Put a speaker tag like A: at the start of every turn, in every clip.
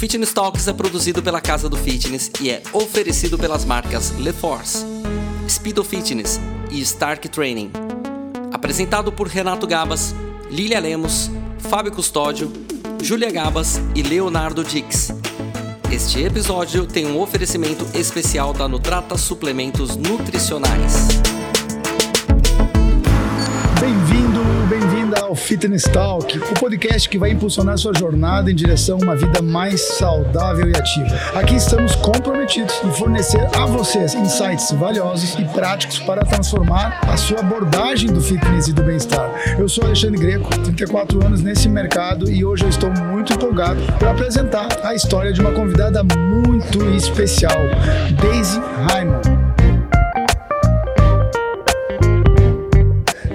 A: Fitness Talks é produzido pela Casa do Fitness e é oferecido pelas marcas LeForce, Speedo Fitness e Stark Training. Apresentado por Renato Gabas, Lilia Lemos, Fábio Custódio, Júlia Gabas e Leonardo Dix. Este episódio tem um oferecimento especial da Nutrata Suplementos Nutricionais.
B: Ao Fitness Talk, o podcast que vai impulsionar sua jornada em direção a uma vida mais saudável e ativa. Aqui estamos comprometidos em fornecer a vocês insights valiosos e práticos para transformar a sua abordagem do fitness e do bem-estar. Eu sou Alexandre Greco, 34 anos nesse mercado e hoje eu estou muito empolgado para apresentar a história de uma convidada muito especial, Daisy Hyman.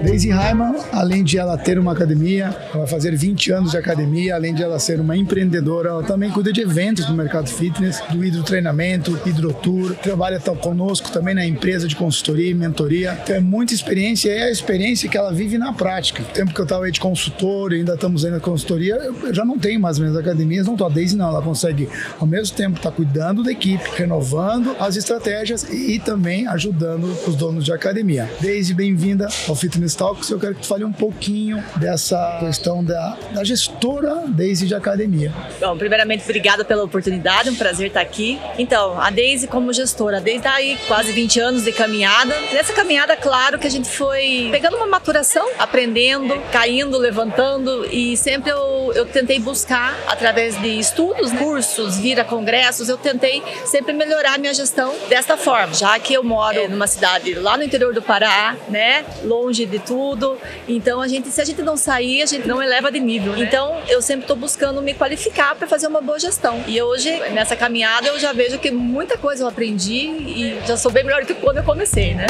B: Daisy Hyman, além de ela ter uma academia, ela vai fazer 20 anos de academia, além de ela ser uma empreendedora, ela também cuida de eventos no mercado fitness, do hidrotreinamento, hidrotour, trabalha conosco também na empresa de consultoria e mentoria. Então é muita experiência e é a experiência que ela vive na prática. O tempo que eu estava aí de consultor e ainda estamos aí na consultoria, eu já não tenho mais minhas academias, não estou a Daisy não, ela consegue ao mesmo tempo estar tá cuidando da equipe, renovando as estratégias e, e também ajudando os donos de academia. Daisy, bem-vinda ao Fitness Talk Talks, eu quero que tu fale um pouquinho dessa questão da, da gestora Daisy de academia.
C: Bom, primeiramente, obrigada pela oportunidade, um prazer estar aqui. Então, a Daisy como gestora, desde aí quase 20 anos de caminhada. Nessa caminhada, claro que a gente foi pegando uma maturação, aprendendo, caindo, levantando e sempre eu, eu tentei buscar, através de estudos, cursos, vir a congressos, eu tentei sempre melhorar minha gestão desta forma, já que eu moro é, numa cidade lá no interior do Pará, né, longe de tudo. Então a gente, se a gente não sair, a gente não eleva de nível. Né? Então eu sempre estou buscando me qualificar para fazer uma boa gestão. E hoje nessa caminhada eu já vejo que muita coisa eu aprendi e já sou bem melhor do que quando eu comecei, né?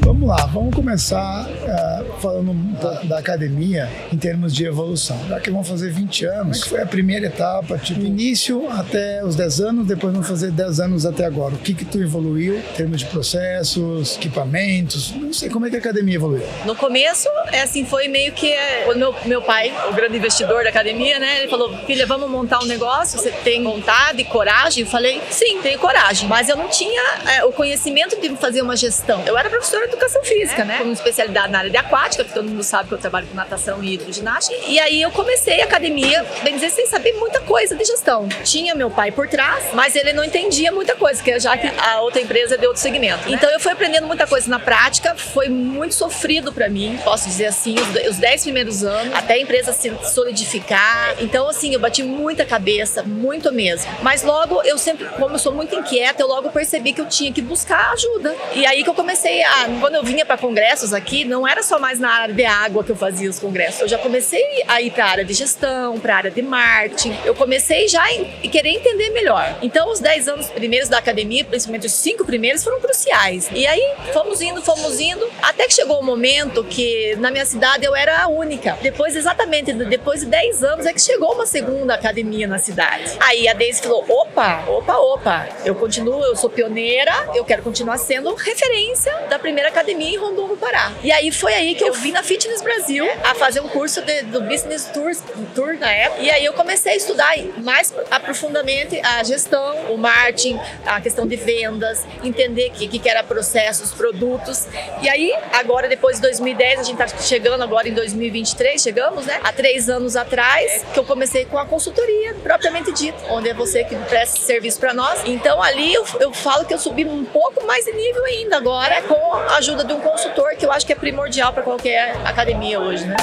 B: Vamos lá, vamos começar uh, falando um pouco da academia em termos de evolução. Já que vamos fazer 20 anos, como é que foi a primeira etapa, tipo início até os 10 anos, depois vamos fazer 10 anos até agora. O que que tu evoluiu em termos de processos, equipamentos? Não sei como é que a academia evoluiu.
C: No começo, é assim, foi meio que é, o meu, meu pai, o grande investidor da academia, né? Ele falou: "Filha, vamos montar um negócio, você tem vontade e coragem?" Eu falei: "Sim, tenho coragem", mas eu não tinha é, o conhecimento de fazer uma gestão. Eu era professora de educação física, né? Com especialidade na área de aquática, que todo mundo sabe que eu trabalho com natação e hidroginástica. E aí eu comecei a academia, bem dizer, sem saber muita coisa de gestão. Tinha meu pai por trás, mas ele não entendia muita coisa, que já que a outra empresa é de outro segmento. Então eu fui aprendendo muita coisa na prática, foi muito sofrido para mim, posso dizer assim, os 10 primeiros anos, até a empresa se solidificar. Então, assim, eu bati muita cabeça, muito mesmo. Mas logo, eu sempre, como eu sou muito inquieta, eu logo percebi que eu tinha que buscar ajuda. E aí que eu comecei a, quando eu vinha para congressos aqui, não era só mais na área de água que eu fazia os congressos. Eu já comecei a ir para a área de gestão, para a área de marketing. Eu comecei já a querer entender melhor. Então, os 10 anos primeiros da academia, principalmente os cinco primeiros, foram cruciais. E aí, fomos indo, fomos indo, até que chegou o um momento que na minha cidade eu era a única. Depois, exatamente, depois de 10 anos, é que chegou uma segunda academia na cidade. Aí a Deise falou: opa, opa, opa, eu continuo, eu sou pioneira, eu quero continuar sendo referência da primeira academia em Rondon, no Pará. E aí foi aí que eu vim na Fitness Brasil a fazer um curso de, do Business Tour, Tour na época. E aí eu comecei a estudar mais aprofundadamente a gestão, o marketing, a questão de vendas, entender o que, que era processos, produtos. E aí, agora, depois de 2010, a gente está chegando agora em 2023, chegamos, né? Há três anos atrás, que eu comecei com a consultoria, propriamente dita, onde é você que presta serviço para nós. Então, ali eu, eu falo que eu subi um pouco mais de nível ainda agora, com a ajuda de um consultor, que eu acho que é primordial para qualquer academia hoje, né?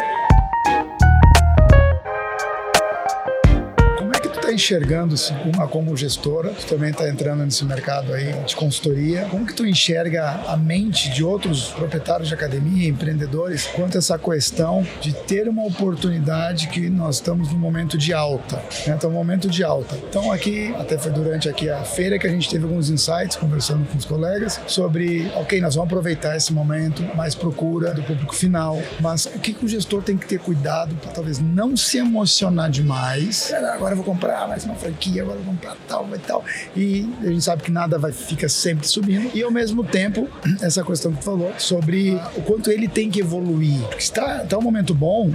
B: Enxergando-se uma como gestora, tu também está entrando nesse mercado aí de consultoria. Como que tu enxerga a mente de outros proprietários de academia, empreendedores, quanto a essa questão de ter uma oportunidade que nós estamos num momento de alta, né? Então, um momento de alta. Então, aqui, até foi durante aqui a feira que a gente teve alguns insights conversando com os colegas sobre, ok, nós vamos aproveitar esse momento, mais procura do público final, mas o que, que o gestor tem que ter cuidado para talvez não se emocionar demais. Agora eu vou comprar mais uma franquia, agora vamos para tal, vai tal. E a gente sabe que nada vai fica sempre subindo. E ao mesmo tempo, essa questão que tu falou sobre o quanto ele tem que evoluir. Porque está, está um momento bom,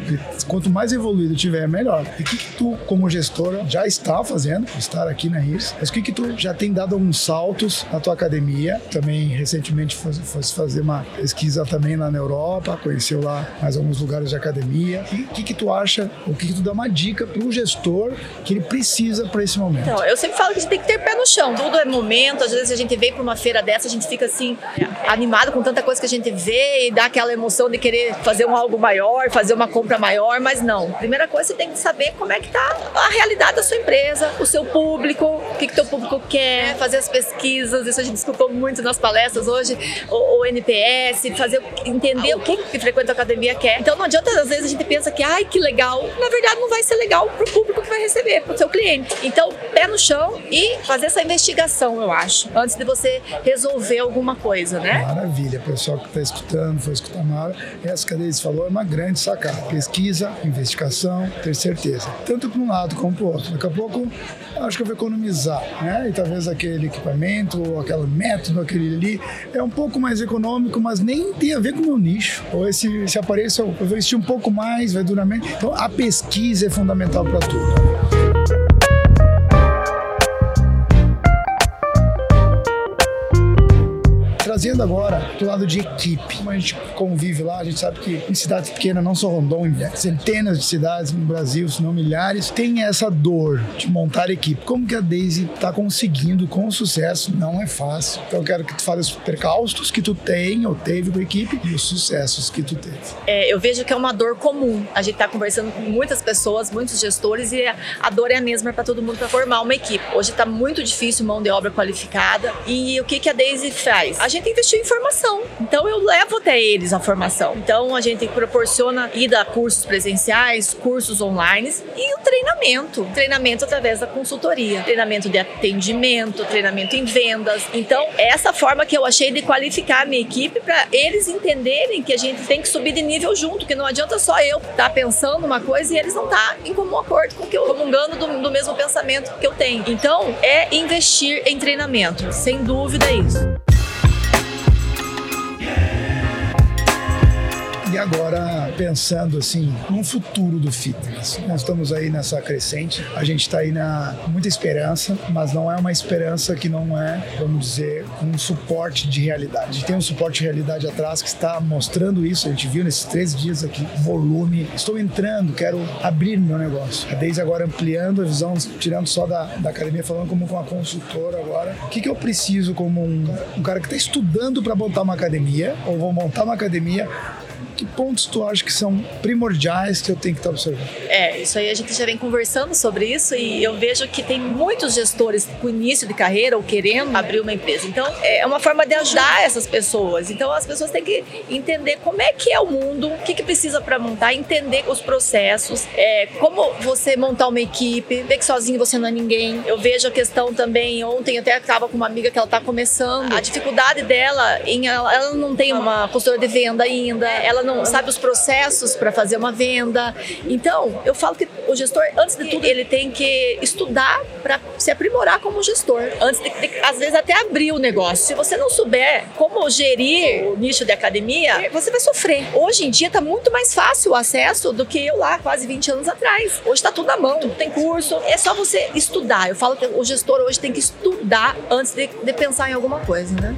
B: quanto mais evoluído tiver, melhor. E o que, que tu, como gestora, já está fazendo, estar aqui na RIS, mas o que, que tu já tem dado alguns saltos na tua academia? Também recentemente fosse fazer uma pesquisa também lá na Europa, conheceu lá mais alguns lugares de academia. E o que, que tu acha, o que, que tu dá uma dica para o gestor que ele precisa para esse momento?
C: Então, eu sempre falo que a gente tem que ter pé no chão. Tudo é momento. Às vezes a gente vem para uma feira dessa, a gente fica assim, animado com tanta coisa que a gente vê e dá aquela emoção de querer fazer um algo maior, fazer uma compra maior, mas não. Primeira coisa, você tem que saber como é que tá a realidade da sua empresa, o seu público, o que, que teu público quer, fazer as pesquisas, isso a gente escutou muito nas palestras hoje, o, o NPS, fazer, entender o que, que frequenta a academia quer. Então não adianta, às vezes, a gente pensa que, ai, que legal. Na verdade, não vai ser legal pro público que vai receber, pro seu cliente. Então, pé no chão e fazer essa investigação, eu acho, antes de você resolver alguma coisa, né?
B: Maravilha, pessoal que está escutando, foi escutar Mara, essa que a Deise falou é uma grande sacada. Pesquisa, investigação, ter certeza. Tanto para um lado como para o outro. Daqui a pouco, acho que eu vou economizar, né? E talvez aquele equipamento, ou aquele método, aquele ali, é um pouco mais econômico, mas nem tem a ver com o meu nicho. Ou esse, esse aparelho, eu vou investir um pouco mais, vai durar menos. Então, a pesquisa é fundamental para tudo. Agora do lado de equipe. Como a gente convive lá, a gente sabe que em cidades pequenas, não só Rondon, em centenas de cidades no Brasil, se não milhares, tem essa dor de montar equipe. Como que a Daisy está conseguindo com sucesso? Não é fácil. Então eu quero que tu fale os percalços que tu tem ou teve com a equipe e os sucessos que tu teve.
C: É, eu vejo que é uma dor comum. A gente está conversando com muitas pessoas, muitos gestores e a dor é a mesma para todo mundo para formar uma equipe. Hoje está muito difícil mão de obra qualificada e o que, que a Daisy faz? A gente investir em formação. Então eu levo até eles a formação. Então a gente proporciona ida a cursos presenciais, cursos online e o treinamento. Treinamento através da consultoria, treinamento de atendimento, treinamento em vendas. Então, essa forma que eu achei de qualificar a minha equipe para eles entenderem que a gente tem que subir de nível junto, que não adianta só eu estar tá pensando uma coisa e eles não estar tá em comum acordo com que eu comungando do, do mesmo pensamento que eu tenho. Então, é investir em treinamento, sem dúvida é isso.
B: E agora, pensando assim, no futuro do fitness, nós estamos aí nessa crescente, a gente está aí na muita esperança, mas não é uma esperança que não é, vamos dizer, um suporte de realidade. A tem um suporte de realidade atrás que está mostrando isso, a gente viu nesses três dias aqui, volume. Estou entrando, quero abrir meu negócio. Desde agora ampliando a visão, tirando só da, da academia, falando como uma consultora agora. O que, que eu preciso como um, um cara que está estudando para montar uma academia, ou vou montar uma academia, que pontos tu acha que são primordiais que eu tenho que estar observando?
C: É, isso aí a gente já vem conversando sobre isso e eu vejo que tem muitos gestores com início de carreira ou querendo abrir uma empresa. Então, é uma forma de ajudar essas pessoas. Então, as pessoas têm que entender como é que é o mundo, o que, que precisa para montar, entender os processos, é, como você montar uma equipe, ver que sozinho você não é ninguém. Eu vejo a questão também, ontem até estava com uma amiga que ela está começando, a dificuldade dela, em, ela, ela não tem uma consultora de venda ainda, ela não sabe os processos para fazer uma venda. Então, eu falo que o gestor, antes de tudo, ele tem que estudar para se aprimorar como gestor. Antes de, de, às vezes, até abrir o negócio. Se você não souber como gerir o nicho de academia, você vai sofrer. Hoje em dia está muito mais fácil o acesso do que eu lá, quase 20 anos atrás. Hoje está tudo na mão, tudo tem curso. É só você estudar. Eu falo que o gestor hoje tem que estudar antes de, de pensar em alguma coisa, né?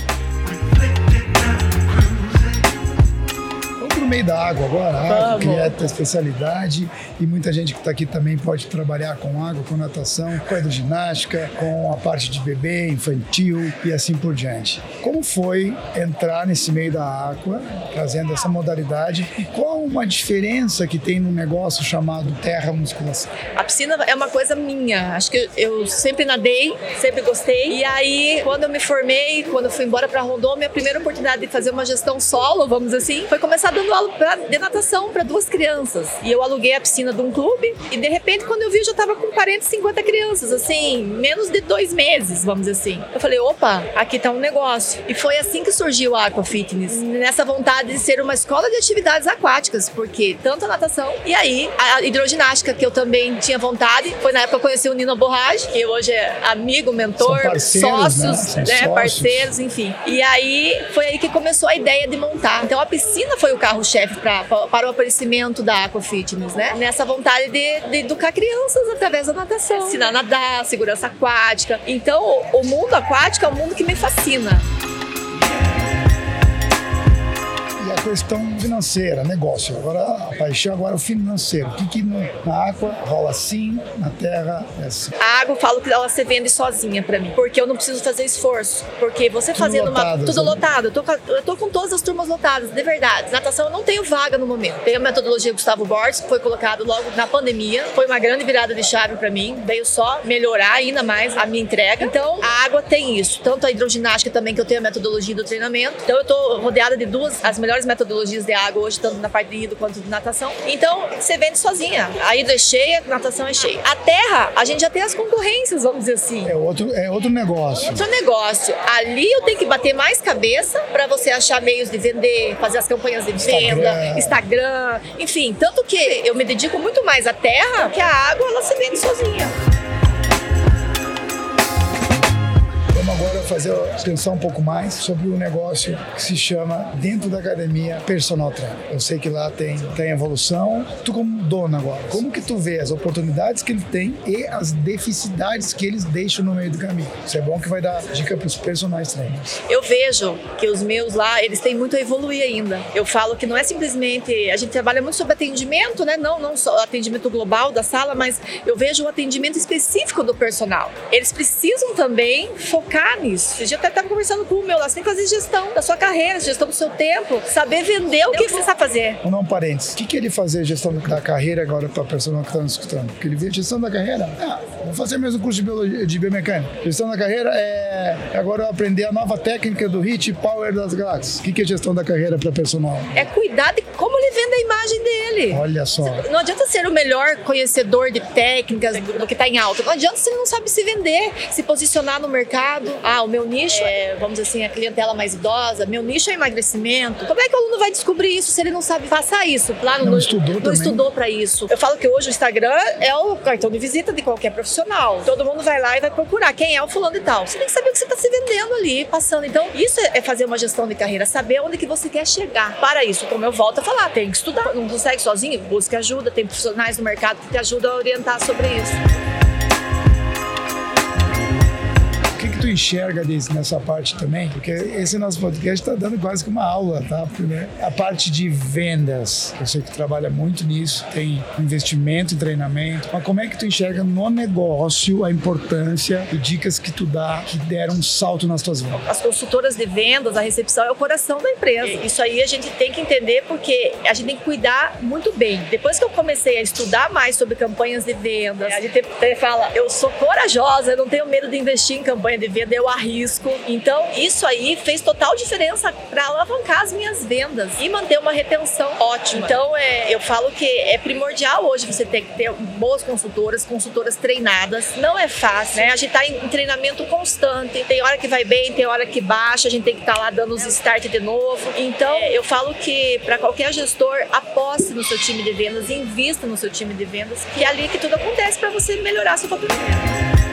B: Meio da água agora, água, que é a tua especialidade, e muita gente que está aqui também pode trabalhar com água, com natação, com hidroginástica, com a parte de bebê, infantil e assim por diante. Como foi entrar nesse meio da água, trazendo essa modalidade, e qual uma diferença que tem no negócio chamado terra musculação?
C: A piscina é uma coisa minha, acho que eu sempre nadei, sempre gostei, e aí quando eu me formei, quando eu fui embora para Rondônia, a primeira oportunidade de fazer uma gestão solo, vamos assim, foi começar dando aula pra, de natação para duas crianças. E eu aluguei a piscina de um clube e de repente quando eu vi eu já tava com 40, 50 crianças, assim, menos de dois meses, vamos dizer assim. Eu falei, opa, aqui tá um negócio. E foi assim que surgiu a Aqua Fitness, nessa vontade de ser uma escola de atividades aquáticas, porque tanto a natação e aí a hidroginástica que eu também tinha vontade. Foi na época que eu conheci o Nino Borrage, que hoje é amigo, mentor, sócios, né? né? Parceiros, enfim. E aí foi aí que começou a ideia de montar. Então a piscina foi o carro-chefe para o aparecimento da Aqua Fitness, né? Nessa vontade de, de educar crianças através da natação. Ensinar a nadar, segurança aquática. Então o mundo aquático é um mundo que me fascina
B: questão financeira, negócio. Agora, a paixão agora é o financeiro. O que, que na água rola assim, na terra é assim.
C: A água, eu falo que ela se vende sozinha para mim, porque eu não preciso fazer esforço. Porque você tudo fazendo lotado, uma. Tudo lotado. Eu tô, com, eu tô com todas as turmas lotadas, de verdade. Natação eu não tenho vaga no momento. Tem a metodologia Gustavo Borges, que foi colocado logo na pandemia. Foi uma grande virada de chave para mim. Veio só melhorar ainda mais a minha entrega. Então, a água tem isso. Tanto a hidroginástica também, que eu tenho a metodologia do treinamento. Então, eu tô rodeada de duas, as melhores metodologias de água hoje, tanto na parte de hidro quanto de natação. Então, você vende sozinha. A hidro é cheia, a natação é cheia. A terra, a gente já tem as concorrências, vamos dizer assim.
B: É outro, é outro negócio.
C: Outro negócio. Ali eu tenho que bater mais cabeça para você achar meios de vender, fazer as campanhas de venda, Instagram. Instagram, enfim. Tanto que eu me dedico muito mais à terra que a água, ela se vende sozinha.
B: Agora fazer pensar um pouco mais sobre o um negócio que se chama dentro da academia personal trainer. Eu sei que lá tem tem evolução. Tu como dono agora, como que tu vê as oportunidades que ele tem e as deficiências que eles deixam no meio do caminho? Isso é bom que vai dar dica para os personagens trainers.
C: Eu vejo que os meus lá, eles têm muito a evoluir ainda. Eu falo que não é simplesmente a gente trabalha muito sobre atendimento, né? Não, não só atendimento global da sala, mas eu vejo o atendimento específico do personal. Eles precisam também focar nisso. Esse dia até estava conversando com o meu lá, você tem que fazer gestão da sua carreira, gestão do seu tempo, saber vender o que, que você sabe fazer.
B: Um parênteses. O que, que ele fazer gestão da carreira agora para a pessoa que está nos escutando? Porque ele vê gestão da carreira, ah, vou fazer mesmo curso de, biologia, de biomecânica. Gestão da carreira é agora eu aprender a nova técnica do HIT Power das galáxias. O que, é gestão da carreira para personal?
C: É cuidar de como ele vende a imagem dele.
B: Olha só.
C: Não adianta ser o melhor conhecedor de técnicas do que está em alta. Não adianta se ele não sabe se vender, se posicionar no mercado ah, o meu nicho é, vamos dizer assim, a clientela mais idosa, meu nicho é emagrecimento. Como é que o aluno vai descobrir isso se ele não sabe passar isso?
B: Lá no, não estudou
C: Não estudou para isso. Eu falo que hoje o Instagram é o cartão de visita de qualquer profissional. Todo mundo vai lá e vai procurar quem é o fulano e tal. Você tem que saber o que você está se vendendo ali, passando. Então, isso é fazer uma gestão de carreira, saber onde que você quer chegar. Para isso, como eu volto a falar, tem que estudar. Não consegue sozinho, busca ajuda, tem profissionais no mercado que te ajudam a orientar sobre isso.
B: Tu enxerga desse, nessa parte também? Porque esse nosso podcast está dando quase que uma aula, tá? Porque, né, a parte de vendas, eu sei que tu trabalha muito nisso, tem investimento em treinamento, mas como é que tu enxerga no negócio a importância e dicas que tu dá que deram um salto nas tuas vendas?
C: As consultoras de vendas, a recepção é o coração da empresa. Isso aí a gente tem que entender porque a gente tem que cuidar muito bem. Depois que eu comecei a estudar mais sobre campanhas de vendas, a gente fala, eu sou corajosa, eu não tenho medo de investir em campanha de venda, eu arrisco. Então, isso aí fez total diferença para alavancar as minhas vendas e manter uma retenção ótima. Então, é, eu falo que é primordial hoje você ter que ter boas consultoras, consultoras treinadas. Não é fácil, né? A gente tá em treinamento constante. Tem hora que vai bem, tem hora que baixa, a gente tem que estar tá lá dando os start de novo. Então, é, eu falo que para qualquer gestor, aposte no seu time de vendas, invista no seu time de vendas, que é ali que tudo acontece para você melhorar seu faturamento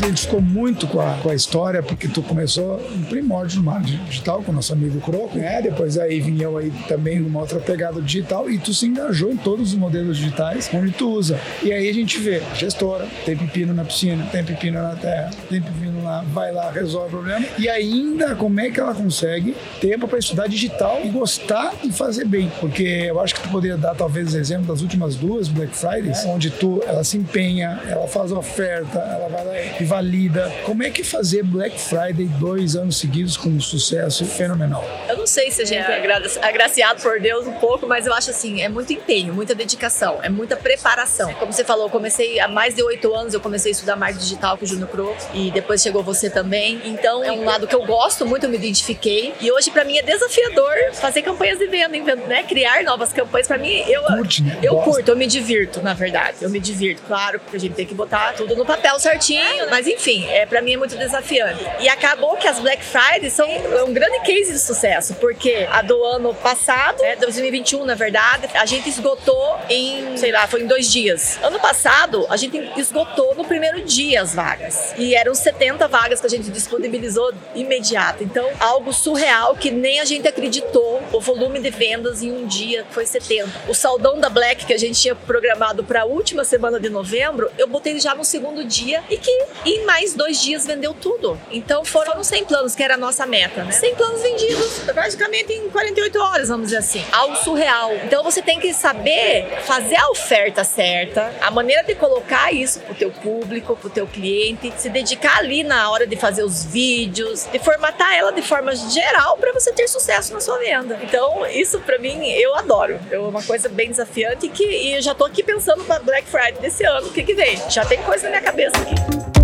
B: identificou muito com a, com a história, porque tu começou em primórdio no marketing digital com o nosso amigo Croco, né? Depois aí vinha eu aí também numa outra pegada digital e tu se engajou em todos os modelos digitais onde tu usa. E aí a gente vê gestora, tem pepino na piscina, tem pepino na terra, tem pepino lá, vai lá, resolve o problema. E ainda como é que ela consegue tempo para estudar digital e gostar e fazer bem? Porque eu acho que tu poderia dar talvez exemplo das últimas duas Black Fridays, onde tu ela se empenha, ela faz oferta, ela vai lá e valida. Como é que fazer Black Friday dois anos seguidos com um sucesso fenomenal?
C: Eu não sei se a gente é agraciado por Deus um pouco, mas eu acho assim, é muito empenho, muita dedicação, é muita preparação. Como você falou, eu comecei há mais de oito anos, eu comecei a estudar marketing digital com o Júnior Pro e depois chegou você também. Então é um lado que eu gosto muito, eu me identifiquei. E hoje para mim é desafiador fazer campanhas de venda, né? Criar novas campanhas para mim eu
B: Curte, né?
C: eu curto, eu me divirto, na verdade. Eu me divirto, claro, porque a gente tem que botar tudo no papel certinho, mas enfim, é para mim é muito desafiante. E acabou que as Black Friday são um grande case de sucesso, porque a do ano passado, né, 2021 na verdade, a gente esgotou em, sei lá, foi em dois dias. Ano passado, a gente esgotou no primeiro dia as vagas. E eram 70 vagas que a gente disponibilizou imediato. Então, algo surreal que nem a gente acreditou. O volume de vendas em um dia foi 70. O saldão da Black que a gente tinha programado para a última semana de novembro, eu botei já no segundo dia e que em mais dois dias vendeu tudo. Então foram 100 planos, que era a nossa meta. Né? 100 planos vendidos praticamente em 48 horas, vamos dizer assim. Algo surreal. Então você tem que saber fazer a oferta certa, a maneira de colocar isso pro teu público, pro teu cliente, se dedicar ali na hora de fazer os vídeos, de formatar ela de forma geral para você ter sucesso na sua venda. Então, isso para mim eu adoro. É uma coisa bem desafiante que e eu já tô aqui pensando para Black Friday desse ano, o que que vem. Já tem coisa na minha cabeça aqui.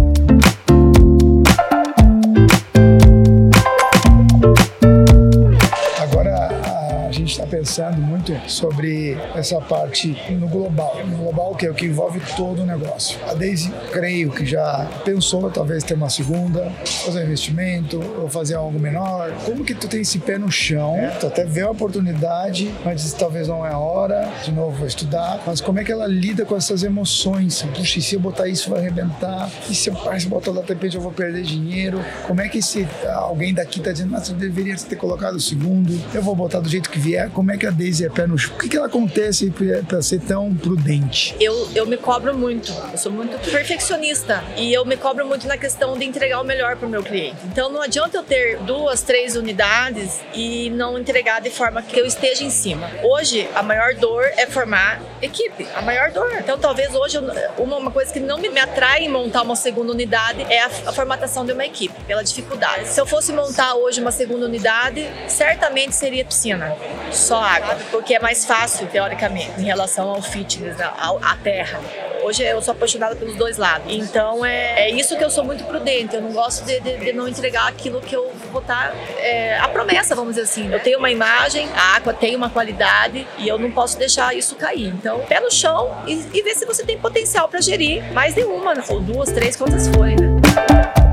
B: Está pensando muito sobre essa parte no global. No global, que é o que envolve todo o negócio. A Daisy, creio que já pensou talvez ter uma segunda, fazer um investimento ou fazer algo menor. Como que tu tem esse pé no chão? Tu até vê a oportunidade, mas talvez não é a hora, de novo, estudar. Mas como é que ela lida com essas emoções? Puxa, e se eu botar isso vai arrebentar? E se eu, se eu botar lá de repente eu vou perder dinheiro? Como é que esse alguém daqui está dizendo, mas você deveria ter colocado o segundo? Eu vou botar do jeito que vier como é que a Daisy é pé no chão? O que, que ela acontece para ser tão prudente?
C: Eu, eu me cobro muito. Eu sou muito perfeccionista. E eu me cobro muito na questão de entregar o melhor para o meu cliente. Então não adianta eu ter duas, três unidades e não entregar de forma que eu esteja em cima. Hoje, a maior dor é formar equipe. A maior dor. Então talvez hoje, uma, uma coisa que não me, me atrai em montar uma segunda unidade é a, a formatação de uma equipe, pela dificuldade. Se eu fosse montar hoje uma segunda unidade, certamente seria piscina só água, porque é mais fácil, teoricamente, em relação ao fitness, à terra. Hoje eu sou apaixonada pelos dois lados. Então é, é isso que eu sou muito prudente. Eu não gosto de, de, de não entregar aquilo que eu vou botar. É, a promessa, vamos dizer assim. Eu tenho uma imagem, a água tem uma qualidade e eu não posso deixar isso cair. Então, pé no chão e, e ver se você tem potencial para gerir mais de uma, ou duas, três, quantas forem, né?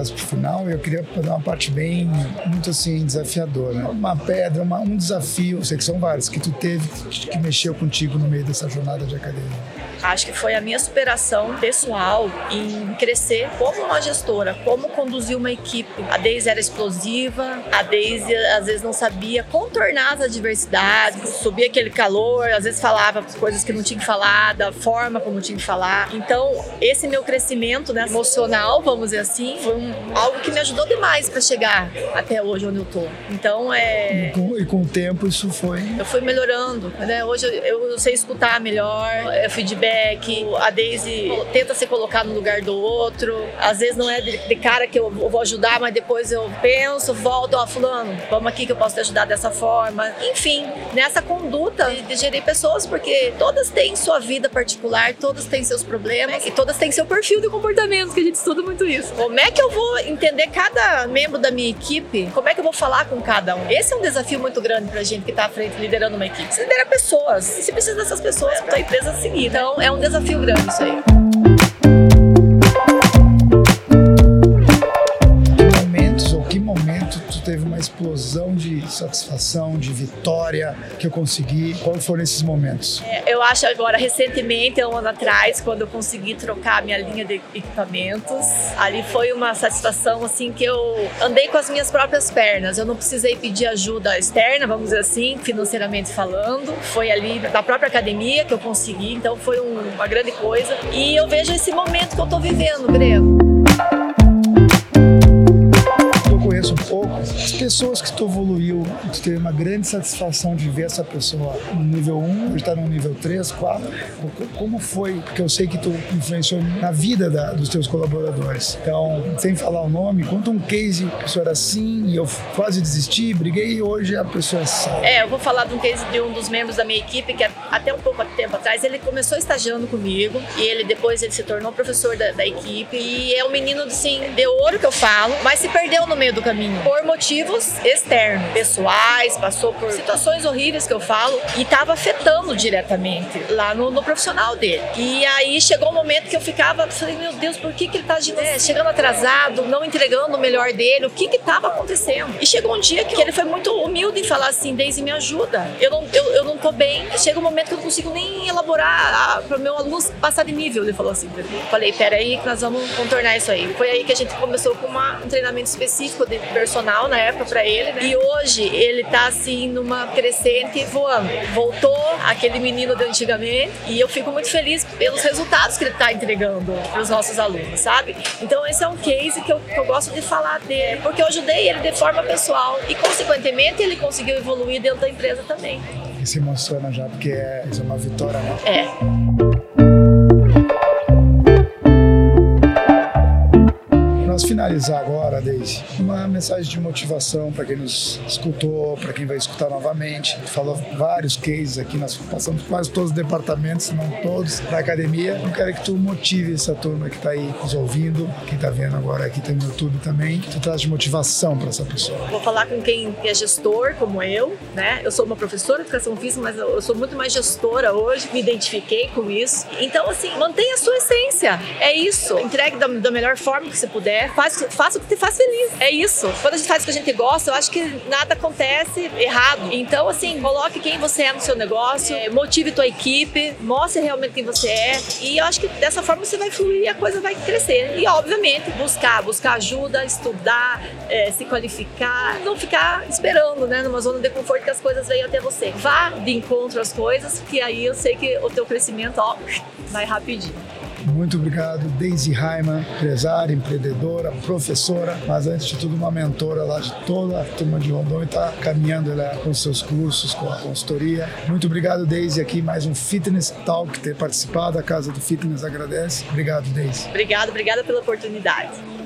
B: Quase pro final eu queria fazer uma parte bem, muito assim, desafiadora. Uma pedra, uma, um desafio, sei que são vários, que tu teve, que mexeu contigo no meio dessa jornada de academia.
C: Acho que foi a minha superação pessoal em crescer como uma gestora, como conduzir uma equipe. A Deise era explosiva, a Deise às vezes não sabia contornar as adversidades, subia aquele calor, às vezes falava coisas que não tinha que falar, da forma como tinha que falar. Então, esse meu crescimento né, emocional, vamos dizer assim, foi um, algo que me ajudou demais para chegar até hoje onde eu tô. Então, é.
B: E com, e com, o tempo isso foi.
C: Eu fui melhorando. Né? Hoje eu, eu sei escutar melhor, eu feedback feedback, a Daisy tenta se colocar no lugar do outro. Às vezes não é de, de cara que eu vou ajudar, mas depois eu penso, volto, ó, fulano, vamos aqui que eu posso te ajudar dessa forma. Enfim, nessa conduta de, de gerir pessoas, porque todas têm sua vida particular, todas têm seus problemas e todas têm seu perfil de comportamento, que a gente estuda muito isso. Como é que eu vou entender cada membro da minha equipe? Como é que eu vou falar com cada um? Esse é um desafio muito grande pra gente que tá à frente liderando uma equipe. Você lidera pessoas. E se precisa dessas pessoas pra a empresa seguir. Então, é um desafio grande isso aí.
B: Satisfação, de vitória que eu consegui? Quais foram esses momentos?
C: É, eu acho agora, recentemente, um ano atrás, quando eu consegui trocar minha linha de equipamentos, ali foi uma satisfação assim que eu andei com as minhas próprias pernas. Eu não precisei pedir ajuda externa, vamos dizer assim, financeiramente falando. Foi ali da própria academia que eu consegui, então foi um, uma grande coisa. E eu vejo esse momento que eu tô vivendo, Breno
B: um pouco. As pessoas que tu evoluiu, tu teve uma grande satisfação de ver essa pessoa no nível 1, hoje está no nível 3, 4. Como foi? Porque eu sei que tu influenciou na vida da, dos teus colaboradores. Então, sem falar o nome, conta um case que a pessoa era assim e eu quase desisti, briguei e hoje a pessoa é assim.
C: É, eu vou falar de um case de um dos membros da minha equipe que até um pouco tempo atrás ele começou estagiando comigo e ele depois ele se tornou professor da, da equipe e é um menino assim de ouro que eu falo, mas se perdeu no meio do caminho por motivos externos, pessoais, passou por situações horríveis que eu falo e estava afetando diretamente lá no, no, profissional dele. E aí chegou um momento que eu ficava, falei, meu Deus, por que, que ele está agindo, é, chegando atrasado, não entregando o melhor dele, o que que estava acontecendo? E chegou um dia que ele foi muito humilde em falar assim, Daisy, me ajuda, eu não, eu, eu não tô bem, chega um momento que eu não consigo nem elaborar para o meu aluno passar de nível, ele falou assim, falei, peraí que nós vamos contornar isso aí. Foi aí que a gente começou com uma, um treinamento específico de personal na época para ele, né? E hoje ele tá assim numa crescente voando. Voltou aquele menino de antigamente e eu fico muito feliz pelos resultados que ele tá entregando para os nossos alunos, sabe? Então esse é um case que eu, que eu gosto de falar dele, porque eu ajudei ele de forma pessoal e consequentemente ele conseguiu evoluir dentro da empresa também.
B: E se emociona já, porque é, é uma vitória, né?
C: É.
B: finalizar agora, Deise, uma mensagem de motivação para quem nos escutou, para quem vai escutar novamente. Falou vários cases aqui, nós passamos quase todos os departamentos, se não todos, da academia. Eu quero que tu motive essa turma que está aí nos ouvindo, quem está vendo agora aqui tem no YouTube também, que tu traz de motivação para essa pessoa.
C: Vou falar com quem é gestor, como eu, né? Eu sou uma professora de educação física, mas eu sou muito mais gestora hoje, me identifiquei com isso. Então, assim, mantenha a sua essência. É isso. Entregue da, da melhor forma que você puder faz, faça o que te faz feliz. É isso. Quando a gente faz o que a gente gosta, eu acho que nada acontece errado. Então, assim, coloque quem você é no seu negócio, é, motive tua equipe, mostre realmente quem você é. E eu acho que dessa forma você vai fluir e a coisa vai crescer. E, obviamente, buscar, buscar ajuda, estudar, é, se qualificar, não ficar esperando, né, numa zona de conforto que as coisas venham até você. Vá de encontro às coisas, que aí eu sei que o teu crescimento, ó, vai rapidinho.
B: Muito obrigado, Daisy Raiman, empresária, empreendedora, professora, mas antes de tudo uma mentora lá de toda a turma de Rondônia, está caminhando ela com seus cursos, com a consultoria. Muito obrigado, Daisy, aqui mais um Fitness Talk, ter participado, a Casa do Fitness agradece. Obrigado, Daisy.
C: Obrigado, obrigada pela oportunidade.